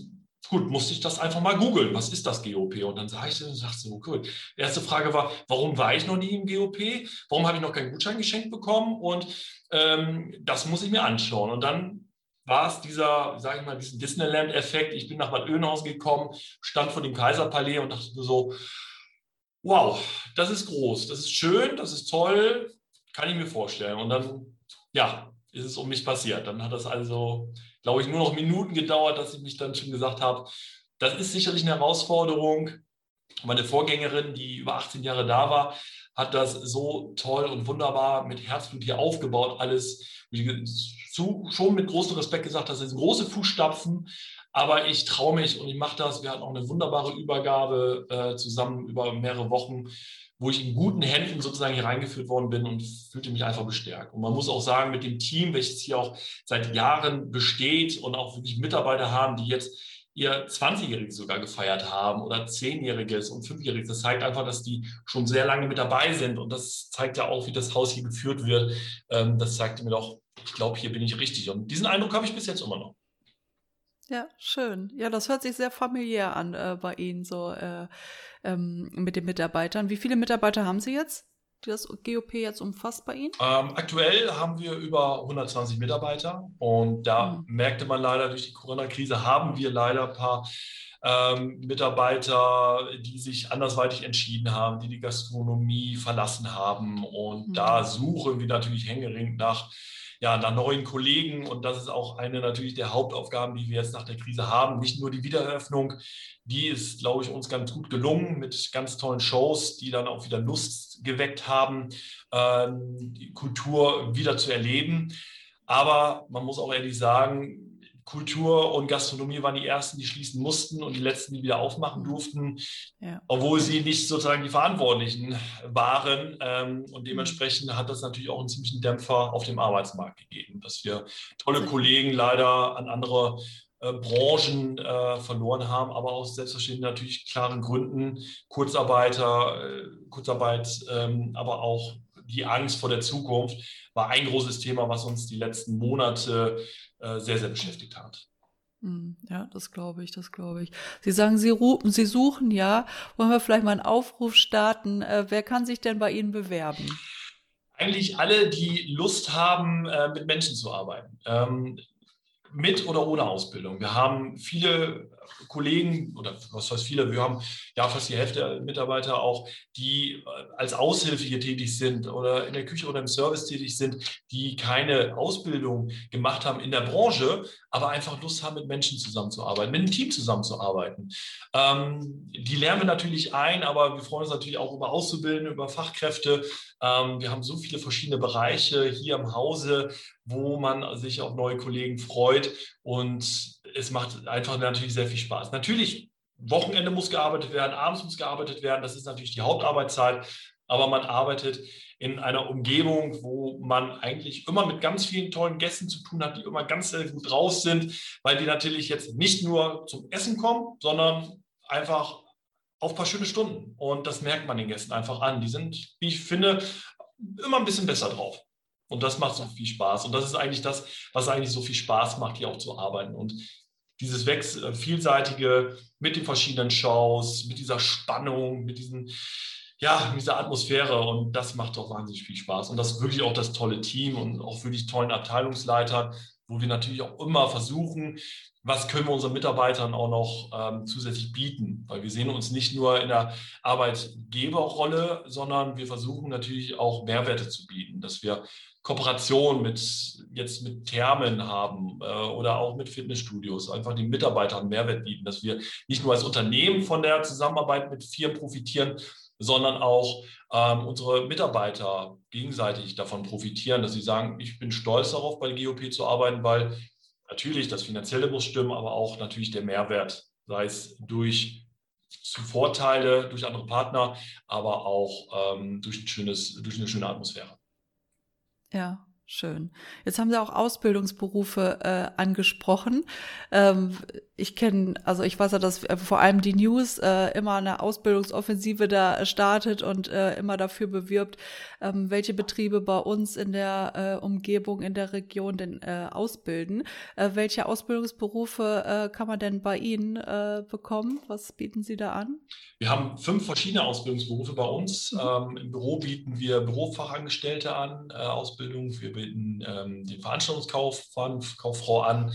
gut, musste ich das einfach mal googeln. Was ist das GOP? Und dann sage ich und sagte so, gut. Die erste Frage war, warum war ich noch nie im GOP? Warum habe ich noch keinen Gutschein geschenkt bekommen? Und ähm, das muss ich mir anschauen. Und dann war es dieser, sage ich mal, diesen Disneyland-Effekt. Ich bin nach Bad Oeynhausen gekommen, stand vor dem Kaiserpalais und dachte so, wow, das ist groß, das ist schön, das ist toll, kann ich mir vorstellen. Und dann, ja, ist es um mich passiert. Dann hat das also glaube ich, nur noch Minuten gedauert, dass ich mich dann schon gesagt habe, das ist sicherlich eine Herausforderung. Meine Vorgängerin, die über 18 Jahre da war, hat das so toll und wunderbar mit Herzblut hier aufgebaut. Alles schon mit großem Respekt gesagt, das sind große Fußstapfen, aber ich traue mich und ich mache das. Wir hatten auch eine wunderbare Übergabe äh, zusammen über mehrere Wochen, wo ich in guten Händen sozusagen hier reingeführt worden bin und fühlte mich einfach bestärkt. Und man muss auch sagen, mit dem Team, welches hier auch seit Jahren besteht und auch wirklich Mitarbeiter haben, die jetzt ihr 20-Jähriges sogar gefeiert haben oder 10-Jähriges und 5-Jähriges. Das zeigt einfach, dass die schon sehr lange mit dabei sind. Und das zeigt ja auch, wie das Haus hier geführt wird. Ähm, das zeigt mir doch, ich glaube, hier bin ich richtig. Und diesen Eindruck habe ich bis jetzt immer noch. Ja, schön. Ja, das hört sich sehr familiär an äh, bei Ihnen, so äh, ähm, mit den Mitarbeitern. Wie viele Mitarbeiter haben Sie jetzt, die das GOP jetzt umfasst bei Ihnen? Ähm, aktuell haben wir über 120 Mitarbeiter und da mhm. merkte man leider durch die Corona-Krise, haben wir leider ein paar ähm, Mitarbeiter, die sich andersweitig entschieden haben, die die Gastronomie verlassen haben. Und mhm. da suchen wir natürlich hängeringend nach ja, nach neuen Kollegen. Und das ist auch eine natürlich der Hauptaufgaben, die wir jetzt nach der Krise haben. Nicht nur die Wiedereröffnung, die ist, glaube ich, uns ganz gut gelungen mit ganz tollen Shows, die dann auch wieder Lust geweckt haben, ähm, die Kultur wieder zu erleben. Aber man muss auch ehrlich sagen, Kultur und Gastronomie waren die ersten, die schließen mussten und die letzten, die wieder aufmachen durften, ja. obwohl sie nicht sozusagen die Verantwortlichen waren. Ähm, und dementsprechend hat das natürlich auch einen ziemlichen Dämpfer auf dem Arbeitsmarkt gegeben, dass wir tolle Kollegen leider an andere äh, Branchen äh, verloren haben, aber aus selbstverständlich natürlich klaren Gründen. Kurzarbeiter, äh, Kurzarbeit, ähm, aber auch die Angst vor der Zukunft war ein großes Thema, was uns die letzten Monate sehr, sehr beschäftigt hat. Hm, ja, das glaube ich, das glaube ich. Sie sagen, Sie, Sie suchen ja. Wollen wir vielleicht mal einen Aufruf starten? Äh, wer kann sich denn bei Ihnen bewerben? Eigentlich alle, die Lust haben, äh, mit Menschen zu arbeiten. Ähm, mit oder ohne Ausbildung. Wir haben viele Kollegen oder was heißt viele, wir haben ja fast die Hälfte der Mitarbeiter auch, die äh, als Aushilfe hier tätig sind oder in der Küche oder im Service tätig sind, die keine Ausbildung gemacht haben in der Branche, aber einfach Lust haben, mit Menschen zusammenzuarbeiten, mit einem Team zusammenzuarbeiten. Ähm, die lernen wir natürlich ein, aber wir freuen uns natürlich auch über Auszubildende, über Fachkräfte. Ähm, wir haben so viele verschiedene Bereiche hier im Hause, wo man sich auf neue Kollegen freut und es macht einfach natürlich sehr viel Spaß. Natürlich, Wochenende muss gearbeitet werden, abends muss gearbeitet werden, das ist natürlich die Hauptarbeitszeit, aber man arbeitet in einer Umgebung, wo man eigentlich immer mit ganz vielen tollen Gästen zu tun hat, die immer ganz sehr gut raus sind, weil die natürlich jetzt nicht nur zum Essen kommen, sondern einfach auf ein paar schöne Stunden. Und das merkt man den Gästen einfach an. Die sind, wie ich finde, immer ein bisschen besser drauf. Und das macht so viel Spaß. Und das ist eigentlich das, was eigentlich so viel Spaß macht, hier auch zu arbeiten. Und dieses Wechsel, äh, vielseitige mit den verschiedenen Shows, mit dieser Spannung, mit diesen, ja, mit dieser Atmosphäre. Und das macht doch wahnsinnig viel Spaß. Und das ist wirklich auch das tolle Team und auch wirklich tollen Abteilungsleiter, wo wir natürlich auch immer versuchen, was können wir unseren Mitarbeitern auch noch ähm, zusätzlich bieten? Weil wir sehen uns nicht nur in der Arbeitgeberrolle, sondern wir versuchen natürlich auch Mehrwerte zu bieten, dass wir Kooperation mit jetzt mit Thermen haben äh, oder auch mit Fitnessstudios, einfach den Mitarbeitern Mehrwert bieten, dass wir nicht nur als Unternehmen von der Zusammenarbeit mit Firmen profitieren, sondern auch ähm, unsere Mitarbeiter gegenseitig davon profitieren, dass sie sagen, ich bin stolz darauf, bei der GOP zu arbeiten, weil natürlich das Finanzielle muss stimmen, aber auch natürlich der Mehrwert, sei es durch Vorteile durch andere Partner, aber auch ähm, durch, ein schönes, durch eine schöne Atmosphäre. Ja, schön. Jetzt haben Sie auch Ausbildungsberufe äh, angesprochen. Ähm, ich kenne, also ich weiß ja, dass äh, vor allem die News äh, immer eine Ausbildungsoffensive da startet und äh, immer dafür bewirbt, ähm, welche Betriebe bei uns in der äh, Umgebung, in der Region denn äh, ausbilden. Äh, welche Ausbildungsberufe äh, kann man denn bei Ihnen äh, bekommen? Was bieten Sie da an? Wir haben fünf verschiedene Ausbildungsberufe bei uns. Mhm. Ähm, Im Büro bieten wir Bürofachangestellte an, äh, Ausbildung. Wir bieten ähm, den Veranstaltungskauffrau an.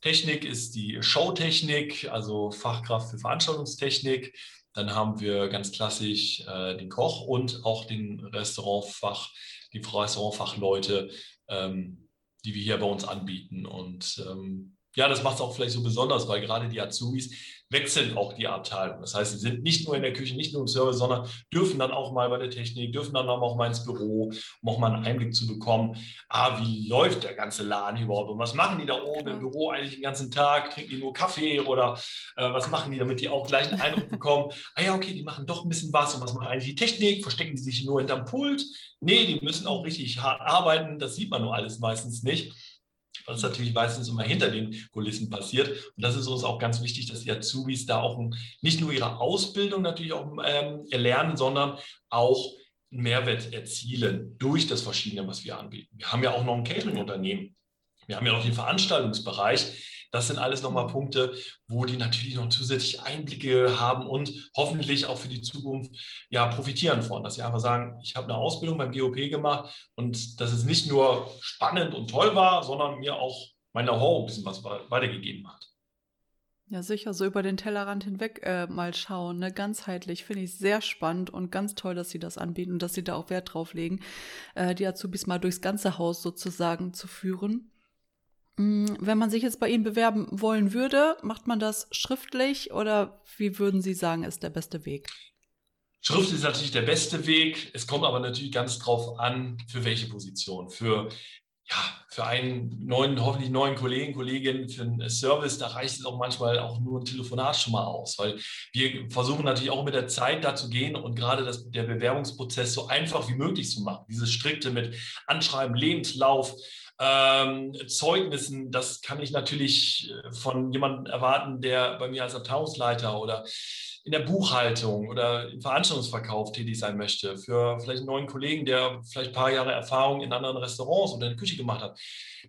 Technik ist die Showtechnik, also Fachkraft für Veranstaltungstechnik. Dann haben wir ganz klassisch äh, den Koch und auch den Restaurantfach, die Restaurantfachleute, ähm, die wir hier bei uns anbieten. Und ähm, ja, das macht es auch vielleicht so besonders, weil gerade die Azubis, wechseln auch die Abteilung. Das heißt, sie sind nicht nur in der Küche, nicht nur im Service, sondern dürfen dann auch mal bei der Technik, dürfen dann auch mal ins Büro, um auch mal einen Einblick zu bekommen, ah, wie läuft der ganze Laden überhaupt und was machen die da oben im Büro eigentlich den ganzen Tag? Trinken die nur Kaffee oder äh, was machen die, damit die auch gleich einen Eindruck bekommen, ah ja, okay, die machen doch ein bisschen was und was macht eigentlich die Technik? Verstecken die sich nur hinterm Pult? Nee, die müssen auch richtig hart arbeiten, das sieht man nur alles meistens nicht was natürlich meistens immer hinter den Kulissen passiert. Und das ist uns auch ganz wichtig, dass die Azubis da auch nicht nur ihre Ausbildung natürlich auch ähm, erlernen, sondern auch einen Mehrwert erzielen durch das Verschiedene, was wir anbieten. Wir haben ja auch noch ein Catering-Unternehmen. Wir haben ja noch den Veranstaltungsbereich das sind alles nochmal mhm. Punkte, wo die natürlich noch zusätzliche Einblicke haben und hoffentlich auch für die Zukunft ja profitieren von, dass sie einfach sagen, ich habe eine Ausbildung beim GOP gemacht und dass es nicht nur spannend und toll war, sondern mir auch mein Know-how ein bisschen was weitergegeben hat. Ja, sicher, so über den Tellerrand hinweg äh, mal schauen, ne? ganzheitlich finde ich sehr spannend und ganz toll, dass Sie das anbieten und dass Sie da auch Wert drauf legen, äh, die Azubis mal durchs ganze Haus sozusagen zu führen. Mm, wenn man sich jetzt bei Ihnen bewerben wollen würde, macht man das schriftlich oder wie würden Sie sagen, ist der beste Weg? Schrift ist natürlich der beste Weg. Es kommt aber natürlich ganz drauf an, für welche Position. Für, ja, für einen neuen, hoffentlich neuen Kollegen, Kollegin, für einen Service, da reicht es auch manchmal auch nur ein Telefonat schon mal aus, weil wir versuchen natürlich auch mit der Zeit da zu gehen und gerade das, der Bewerbungsprozess so einfach wie möglich zu machen. Dieses strikte mit Anschreiben, Lebenslauf, ähm, Zeugnissen, das kann ich natürlich äh, von jemandem erwarten, der bei mir als Abteilungsleiter oder in der Buchhaltung oder im Veranstaltungsverkauf tätig sein möchte, für vielleicht einen neuen Kollegen, der vielleicht ein paar Jahre Erfahrung in anderen Restaurants oder in der Küche gemacht hat.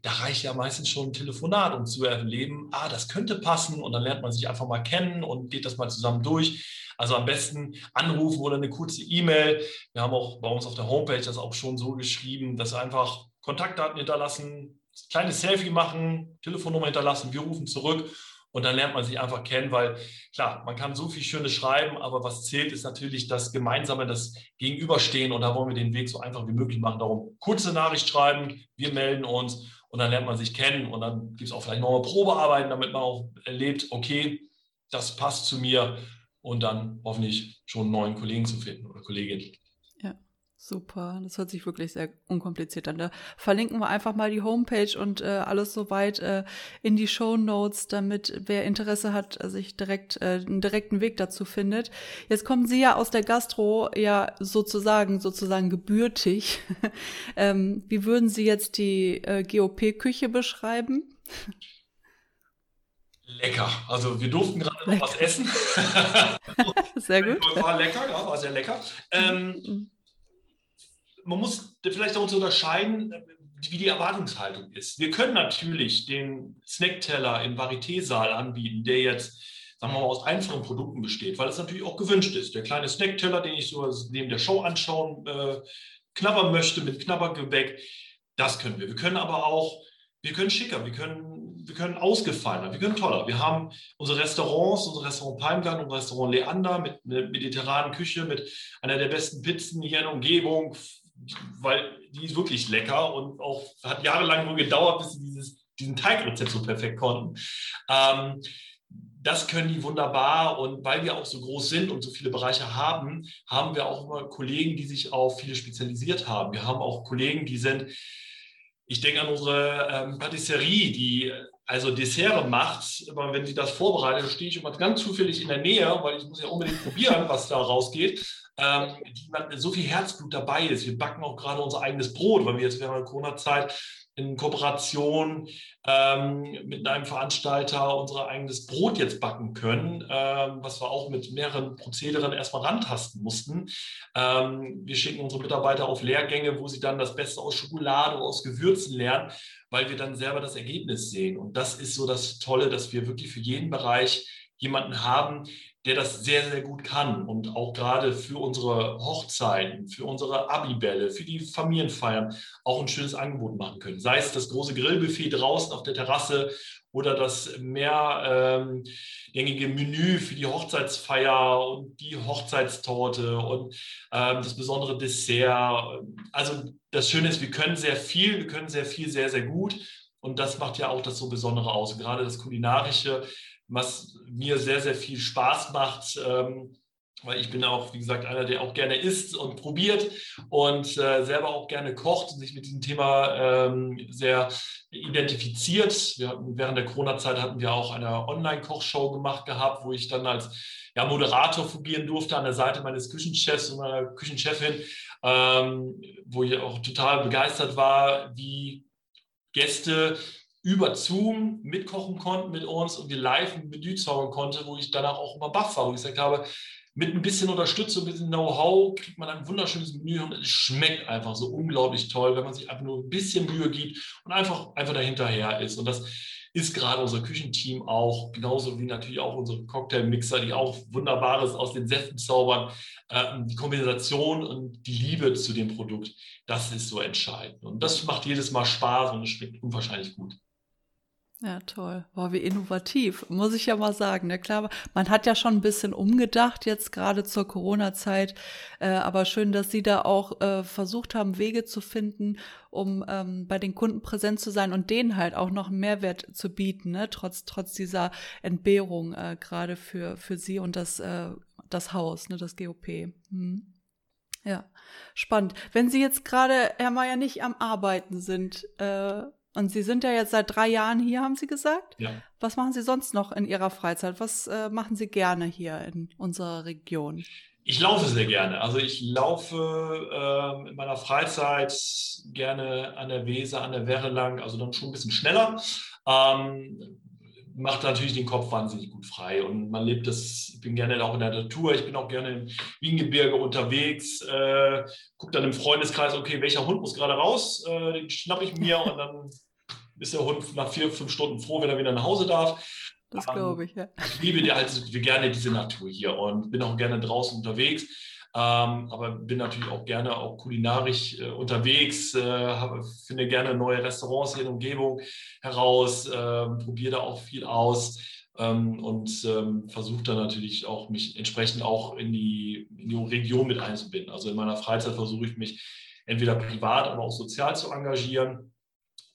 Da reicht ja meistens schon ein Telefonat, um zu erleben, ah, das könnte passen und dann lernt man sich einfach mal kennen und geht das mal zusammen durch. Also am besten anrufen oder eine kurze E-Mail. Wir haben auch bei uns auf der Homepage das auch schon so geschrieben, dass einfach Kontaktdaten hinterlassen, kleines Selfie machen, Telefonnummer hinterlassen, wir rufen zurück und dann lernt man sich einfach kennen, weil klar, man kann so viel Schönes schreiben, aber was zählt, ist natürlich das Gemeinsame, das Gegenüberstehen und da wollen wir den Weg so einfach wie möglich machen. Darum kurze Nachricht schreiben, wir melden uns und dann lernt man sich kennen und dann gibt es auch vielleicht nochmal Probearbeiten, damit man auch erlebt, okay, das passt zu mir und dann hoffentlich schon einen neuen Kollegen zu finden oder Kollegin. Super, das hört sich wirklich sehr unkompliziert an. Da verlinken wir einfach mal die Homepage und äh, alles soweit äh, in die Show Notes, damit wer Interesse hat, äh, sich direkt äh, einen direkten Weg dazu findet. Jetzt kommen Sie ja aus der Gastro ja sozusagen sozusagen gebürtig. ähm, wie würden Sie jetzt die äh, GOP-Küche beschreiben? Lecker. Also wir durften gerade noch was essen. sehr gut. War lecker, ja, war sehr lecker. Ähm, mhm man muss vielleicht auch unterscheiden, wie die Erwartungshaltung ist. Wir können natürlich den Snackteller im Varieté-Saal anbieten, der jetzt sagen wir mal, aus einfachen Produkten besteht, weil es natürlich auch gewünscht ist. Der kleine Snackteller, den ich so neben der Show anschauen, äh, knabbern möchte mit Knabbergebäck, das können wir. Wir können aber auch, wir können schicker, wir können, wir können ausgefallener, wir können toller. Wir haben unsere Restaurants, unser Restaurant Palmgarten, unser Restaurant Leander mit einer mediterranen Küche, mit einer der besten Pizzen hier in der Umgebung, weil die ist wirklich lecker und auch hat jahrelang nur gedauert, bis sie dieses, diesen Teigrezept so perfekt konnten. Ähm, das können die wunderbar und weil wir auch so groß sind und so viele Bereiche haben, haben wir auch immer Kollegen, die sich auf viele spezialisiert haben. Wir haben auch Kollegen, die sind, ich denke an unsere ähm, Patisserie, die also Dessert macht, aber wenn sie das vorbereitet, stehe ich immer ganz zufällig in der Nähe, weil ich muss ja unbedingt probieren, was da rausgeht ähm, so viel Herzblut dabei ist. Wir backen auch gerade unser eigenes Brot, weil wir jetzt während der Corona-Zeit in Kooperation ähm, mit einem Veranstalter unser eigenes Brot jetzt backen können, ähm, was wir auch mit mehreren Prozederen erstmal rantasten mussten. Ähm, wir schicken unsere Mitarbeiter auf Lehrgänge, wo sie dann das Beste aus Schokolade oder aus Gewürzen lernen, weil wir dann selber das Ergebnis sehen. Und das ist so das Tolle, dass wir wirklich für jeden Bereich jemanden haben, der das sehr, sehr gut kann und auch gerade für unsere Hochzeiten, für unsere Abibälle, für die Familienfeiern auch ein schönes Angebot machen können. Sei es das große Grillbuffet draußen auf der Terrasse oder das mehrgängige ähm, Menü für die Hochzeitsfeier und die Hochzeitstorte und ähm, das besondere Dessert. Also das Schöne ist, wir können sehr viel, wir können sehr viel, sehr, sehr gut Und das macht ja auch das so Besondere aus. Gerade das Kulinarische, was mir sehr, sehr viel Spaß macht. Ähm, weil ich bin auch, wie gesagt, einer, der auch gerne isst und probiert und äh, selber auch gerne kocht und sich mit diesem Thema ähm, sehr identifiziert. Wir hatten, während der Corona-Zeit hatten wir auch eine Online-Kochshow gemacht gehabt, wo ich dann als ja, Moderator fungieren durfte an der Seite meines Küchenchefs und meiner Küchenchefin, ähm, wo ich auch total begeistert war, wie Gäste über Zoom mitkochen konnten mit uns und wir live ein Menü zaubern konnte, wo ich danach auch immer baff war, wo ich gesagt habe, mit ein bisschen Unterstützung, ein bisschen Know-how kriegt man ein wunderschönes Menü und es schmeckt einfach so unglaublich toll, wenn man sich einfach nur ein bisschen Mühe gibt und einfach, einfach dahinterher ist. Und das ist gerade unser Küchenteam auch, genauso wie natürlich auch unsere Cocktailmixer, die auch Wunderbares aus den Säften zaubern. Ähm, die Kombination und die Liebe zu dem Produkt, das ist so entscheidend. Und das macht jedes Mal Spaß und es schmeckt unwahrscheinlich gut. Ja, toll. War wie innovativ, muss ich ja mal sagen. Ne? Klar, man hat ja schon ein bisschen umgedacht jetzt gerade zur Corona-Zeit, äh, aber schön, dass Sie da auch äh, versucht haben, Wege zu finden, um ähm, bei den Kunden präsent zu sein und denen halt auch noch einen Mehrwert zu bieten, ne? trotz trotz dieser Entbehrung äh, gerade für für Sie und das äh, das Haus, ne, das GOP. Hm. Ja, spannend. Wenn Sie jetzt gerade, Herr Mayer, nicht am Arbeiten sind, äh, und Sie sind ja jetzt seit drei Jahren hier, haben Sie gesagt? Ja. Was machen Sie sonst noch in Ihrer Freizeit? Was äh, machen Sie gerne hier in unserer Region? Ich laufe sehr gerne. Also ich laufe äh, in meiner Freizeit gerne an der Weser, an der Werre lang, also dann schon ein bisschen schneller. Ähm, macht natürlich den Kopf wahnsinnig gut frei und man lebt das, ich bin gerne auch in der Natur, ich bin auch gerne im Wiengebirge unterwegs, äh, gucke dann im Freundeskreis, okay, welcher Hund muss gerade raus, äh, den schnappe ich mir und dann ist der Hund nach vier, fünf Stunden froh, wenn er wieder nach Hause darf. Das glaube ich, ja. Ich liebe dir halt gerne diese Natur hier und bin auch gerne draußen unterwegs. Ähm, aber bin natürlich auch gerne auch kulinarisch äh, unterwegs, äh, habe, finde gerne neue Restaurants hier in der Umgebung heraus, äh, probiere da auch viel aus ähm, und ähm, versuche dann natürlich auch mich entsprechend auch in die, in die Region mit einzubinden. Also in meiner Freizeit versuche ich mich entweder privat, aber auch sozial zu engagieren,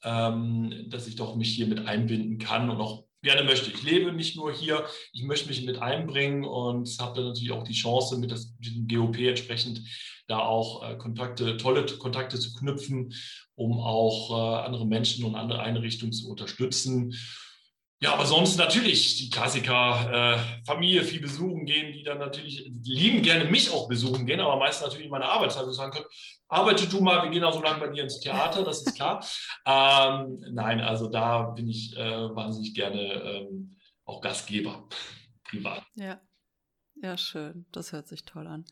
ähm, dass ich doch mich hier mit einbinden kann und auch gerne möchte. Ich lebe nicht nur hier, ich möchte mich mit einbringen und habe dann natürlich auch die Chance, mit dem GOP entsprechend da auch äh, Kontakte, tolle Kontakte zu knüpfen, um auch äh, andere Menschen und andere Einrichtungen zu unterstützen. Ja, aber sonst natürlich die Klassiker, äh, Familie viel besuchen gehen, die dann natürlich lieben gerne mich auch besuchen gehen, aber meistens natürlich in meiner Arbeitszeit sagen können, arbeite du mal, wir gehen auch so lange bei dir ins Theater, das ist klar. ähm, nein, also da bin ich äh, wahnsinnig gerne ähm, auch Gastgeber, privat. Ja. ja, schön, das hört sich toll an.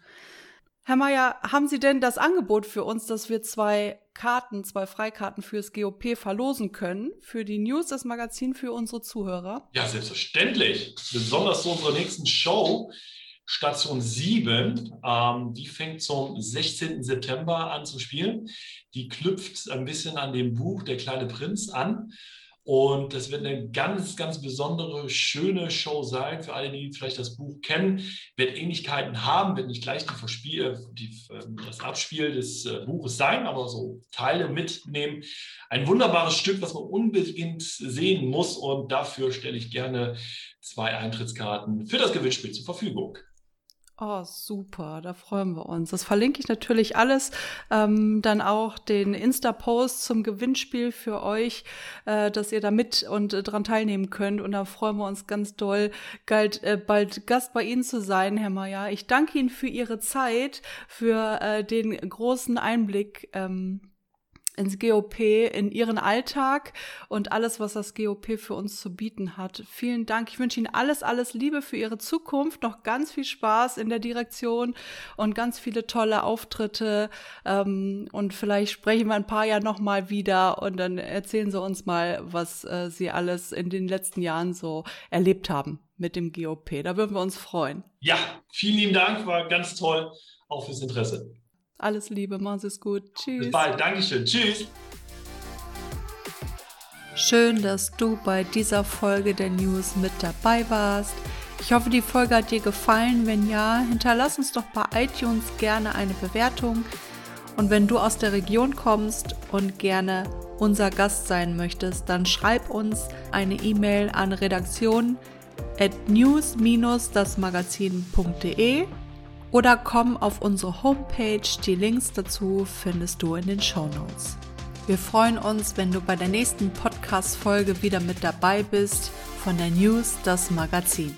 Herr Mayer, haben Sie denn das Angebot für uns, dass wir zwei Karten, zwei Freikarten fürs GOP verlosen können, für die News, das Magazin für unsere Zuhörer? Ja, selbstverständlich. Besonders zu unserer nächsten Show, Station 7, ähm, die fängt zum 16. September an zu spielen. Die knüpft ein bisschen an dem Buch Der kleine Prinz an. Und das wird eine ganz, ganz besondere, schöne Show sein für alle, die vielleicht das Buch kennen. Wird Ähnlichkeiten haben, wird nicht gleich die Verspiel, die, ähm, das Abspiel des äh, Buches sein, aber so Teile mitnehmen. Ein wunderbares Stück, was man unbedingt sehen muss. Und dafür stelle ich gerne zwei Eintrittskarten für das Gewinnspiel zur Verfügung. Oh, super, da freuen wir uns. Das verlinke ich natürlich alles. Ähm, dann auch den Insta-Post zum Gewinnspiel für euch, äh, dass ihr da mit und äh, dran teilnehmen könnt. Und da freuen wir uns ganz doll, galt, äh, bald Gast bei Ihnen zu sein, Herr Mayer. Ich danke Ihnen für Ihre Zeit, für äh, den großen Einblick. Ähm, ins GOP, in ihren Alltag und alles, was das GOP für uns zu bieten hat. Vielen Dank. Ich wünsche Ihnen alles, alles Liebe für Ihre Zukunft, noch ganz viel Spaß in der Direktion und ganz viele tolle Auftritte. Ähm, und vielleicht sprechen wir ein paar Jahre nochmal wieder und dann erzählen Sie uns mal, was äh, Sie alles in den letzten Jahren so erlebt haben mit dem GOP. Da würden wir uns freuen. Ja, vielen lieben Dank, war ganz toll, auch fürs Interesse. Alles Liebe, machen Sie es gut. Tschüss. Bis bald, Dankeschön. Tschüss. Schön, dass du bei dieser Folge der News mit dabei warst. Ich hoffe, die Folge hat dir gefallen. Wenn ja, hinterlass uns doch bei iTunes gerne eine Bewertung. Und wenn du aus der Region kommst und gerne unser Gast sein möchtest, dann schreib uns eine E-Mail an redaktion at news-dasmagazin.de oder komm auf unsere Homepage. Die Links dazu findest du in den Show Notes. Wir freuen uns, wenn du bei der nächsten Podcast-Folge wieder mit dabei bist von der News das Magazin.